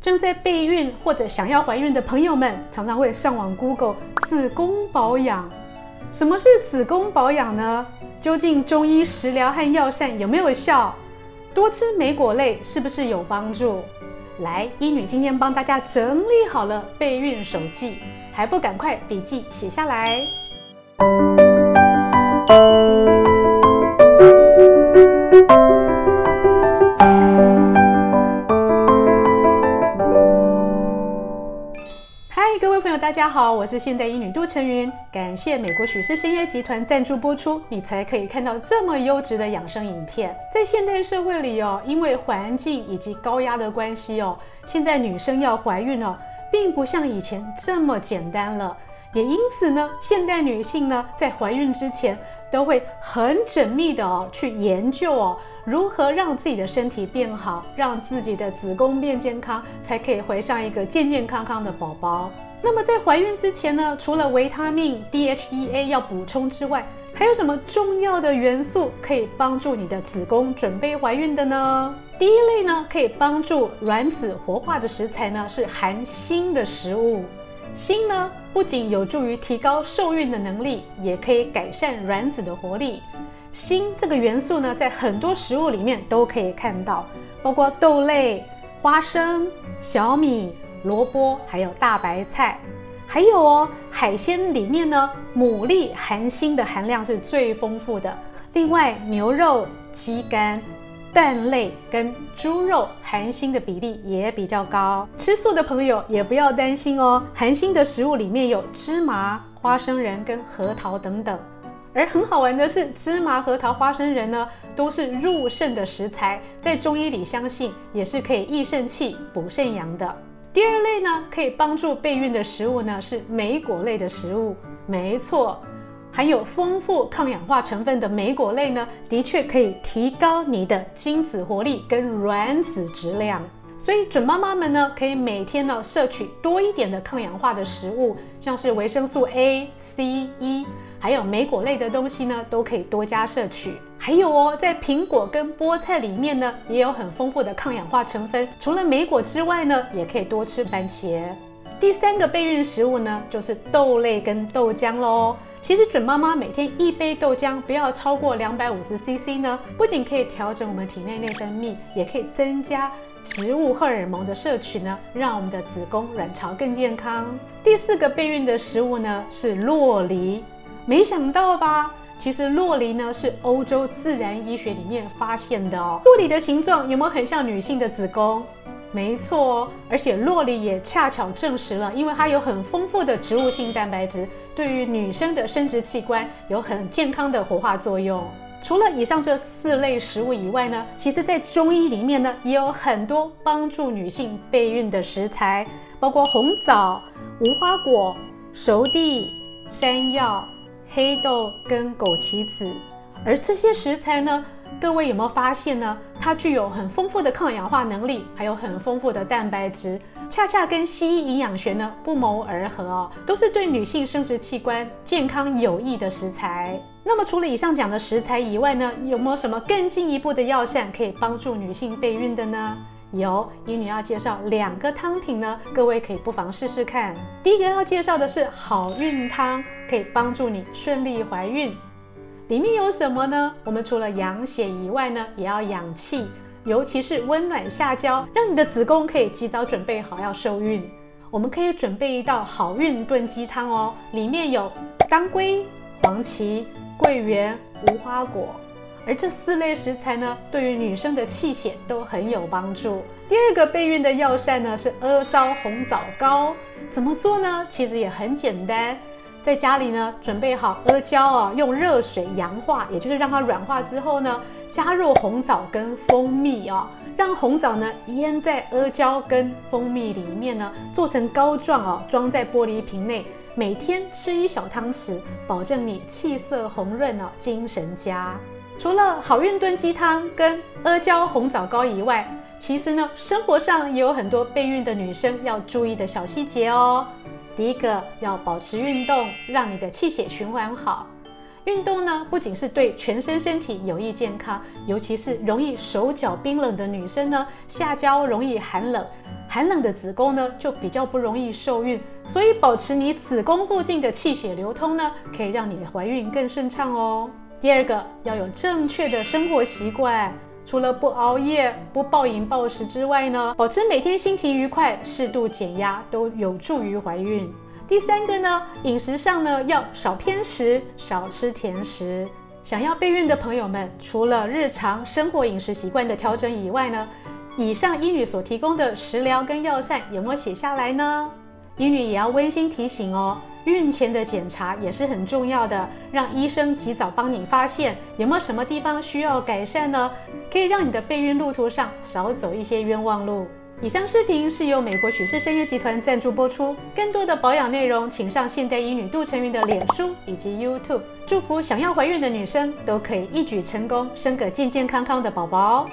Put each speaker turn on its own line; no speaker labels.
正在备孕或者想要怀孕的朋友们，常常会上网 Google 子宫保养。什么是子宫保养呢？究竟中医食疗和药膳有没有效？多吃莓果类是不是有帮助？来，医女今天帮大家整理好了备孕手记，还不赶快笔记写下来？我是现代医女杜成云，感谢美国许氏参业集团赞助播出，你才可以看到这么优质的养生影片。在现代社会里哦，因为环境以及高压的关系哦，现在女生要怀孕哦，并不像以前这么简单了。也因此呢，现代女性呢，在怀孕之前都会很缜密的哦去研究哦，如何让自己的身体变好，让自己的子宫变健康，才可以怀上一个健健康康的宝宝。那么在怀孕之前呢，除了维他命 DHEA 要补充之外，还有什么重要的元素可以帮助你的子宫准备怀孕的呢？第一类呢，可以帮助卵子活化的食材呢，是含锌的食物。锌呢，不仅有助于提高受孕的能力，也可以改善卵子的活力。锌这个元素呢，在很多食物里面都可以看到，包括豆类、花生、小米。萝卜，还有大白菜，还有哦，海鲜里面呢，牡蛎含锌的含量是最丰富的。另外，牛肉、鸡肝、蛋类跟猪肉含锌的比例也比较高。吃素的朋友也不要担心哦，含锌的食物里面有芝麻、花生仁跟核桃等等。而很好玩的是，芝麻、核桃、花生仁呢，都是入肾的食材，在中医里相信也是可以益肾气、补肾阳的。第二类呢，可以帮助备孕的食物呢，是莓果类的食物。没错，含有丰富抗氧化成分的莓果类呢，的确可以提高你的精子活力跟卵子质量。所以准妈妈们呢，可以每天呢摄取多一点的抗氧化的食物，像是维生素 A、C、E。还有莓果类的东西呢，都可以多加摄取。还有哦，在苹果跟菠菜里面呢，也有很丰富的抗氧化成分。除了莓果之外呢，也可以多吃番茄。第三个备孕食物呢，就是豆类跟豆浆喽。其实准妈妈每天一杯豆浆，不要超过两百五十 CC 呢，不仅可以调整我们体内内分泌，也可以增加植物荷尔蒙的摄取呢，让我们的子宫卵巢更健康。第四个备孕的食物呢，是洛梨。没想到吧？其实洛梨呢是欧洲自然医学里面发现的哦。洛梨的形状有没有很像女性的子宫？没错哦，而且洛梨也恰巧证实了，因为它有很丰富的植物性蛋白质，对于女生的生殖器官有很健康的活化作用。除了以上这四类食物以外呢，其实在中医里面呢也有很多帮助女性备孕的食材，包括红枣、无花果、熟地、山药。黑豆跟枸杞子，而这些食材呢，各位有没有发现呢？它具有很丰富的抗氧化能力，还有很丰富的蛋白质，恰恰跟西医营养学呢不谋而合哦，都是对女性生殖器官健康有益的食材。那么除了以上讲的食材以外呢，有没有什么更进一步的药膳可以帮助女性备孕的呢？有，医女要介绍两个汤品呢，各位可以不妨试试看。第一个要介绍的是好孕汤，可以帮助你顺利怀孕。里面有什么呢？我们除了养血以外呢，也要养气，尤其是温暖下焦，让你的子宫可以及早准备好要受孕。我们可以准备一道好运炖鸡汤哦，里面有当归、黄芪、桂圆、无花果。而这四类食材呢，对于女生的气血都很有帮助。第二个备孕的药膳呢，是阿胶红枣膏。怎么做呢？其实也很简单，在家里呢，准备好阿胶啊，用热水阳化，也就是让它软化之后呢，加入红枣跟蜂蜜啊，让红枣呢腌在阿胶跟蜂蜜里面呢，做成膏状啊，装在玻璃瓶内，每天吃一小汤匙，保证你气色红润哦，精神佳。除了好运炖鸡汤跟阿胶红枣膏以外，其实呢，生活上也有很多备孕的女生要注意的小细节哦。第一个要保持运动，让你的气血循环好。运动呢，不仅是对全身身体有益健康，尤其是容易手脚冰冷的女生呢，下焦容易寒冷，寒冷的子宫呢就比较不容易受孕，所以保持你子宫附近的气血流通呢，可以让你的怀孕更顺畅哦。第二个要有正确的生活习惯，除了不熬夜、不暴饮暴食之外呢，保持每天心情愉快、适度减压，都有助于怀孕。第三个呢，饮食上呢要少偏食，少吃甜食。想要备孕的朋友们，除了日常生活饮食习惯的调整以外呢，以上英语所提供的食疗跟药膳有没有写下来呢？英语也要温馨提醒哦。孕前的检查也是很重要的，让医生及早帮你发现有没有什么地方需要改善呢？可以让你的备孕路途上少走一些冤枉路。以上视频是由美国许氏参业集团赞助播出，更多的保养内容请上现代医女杜成云的脸书以及 YouTube。祝福想要怀孕的女生都可以一举成功，生个健健康康的宝宝。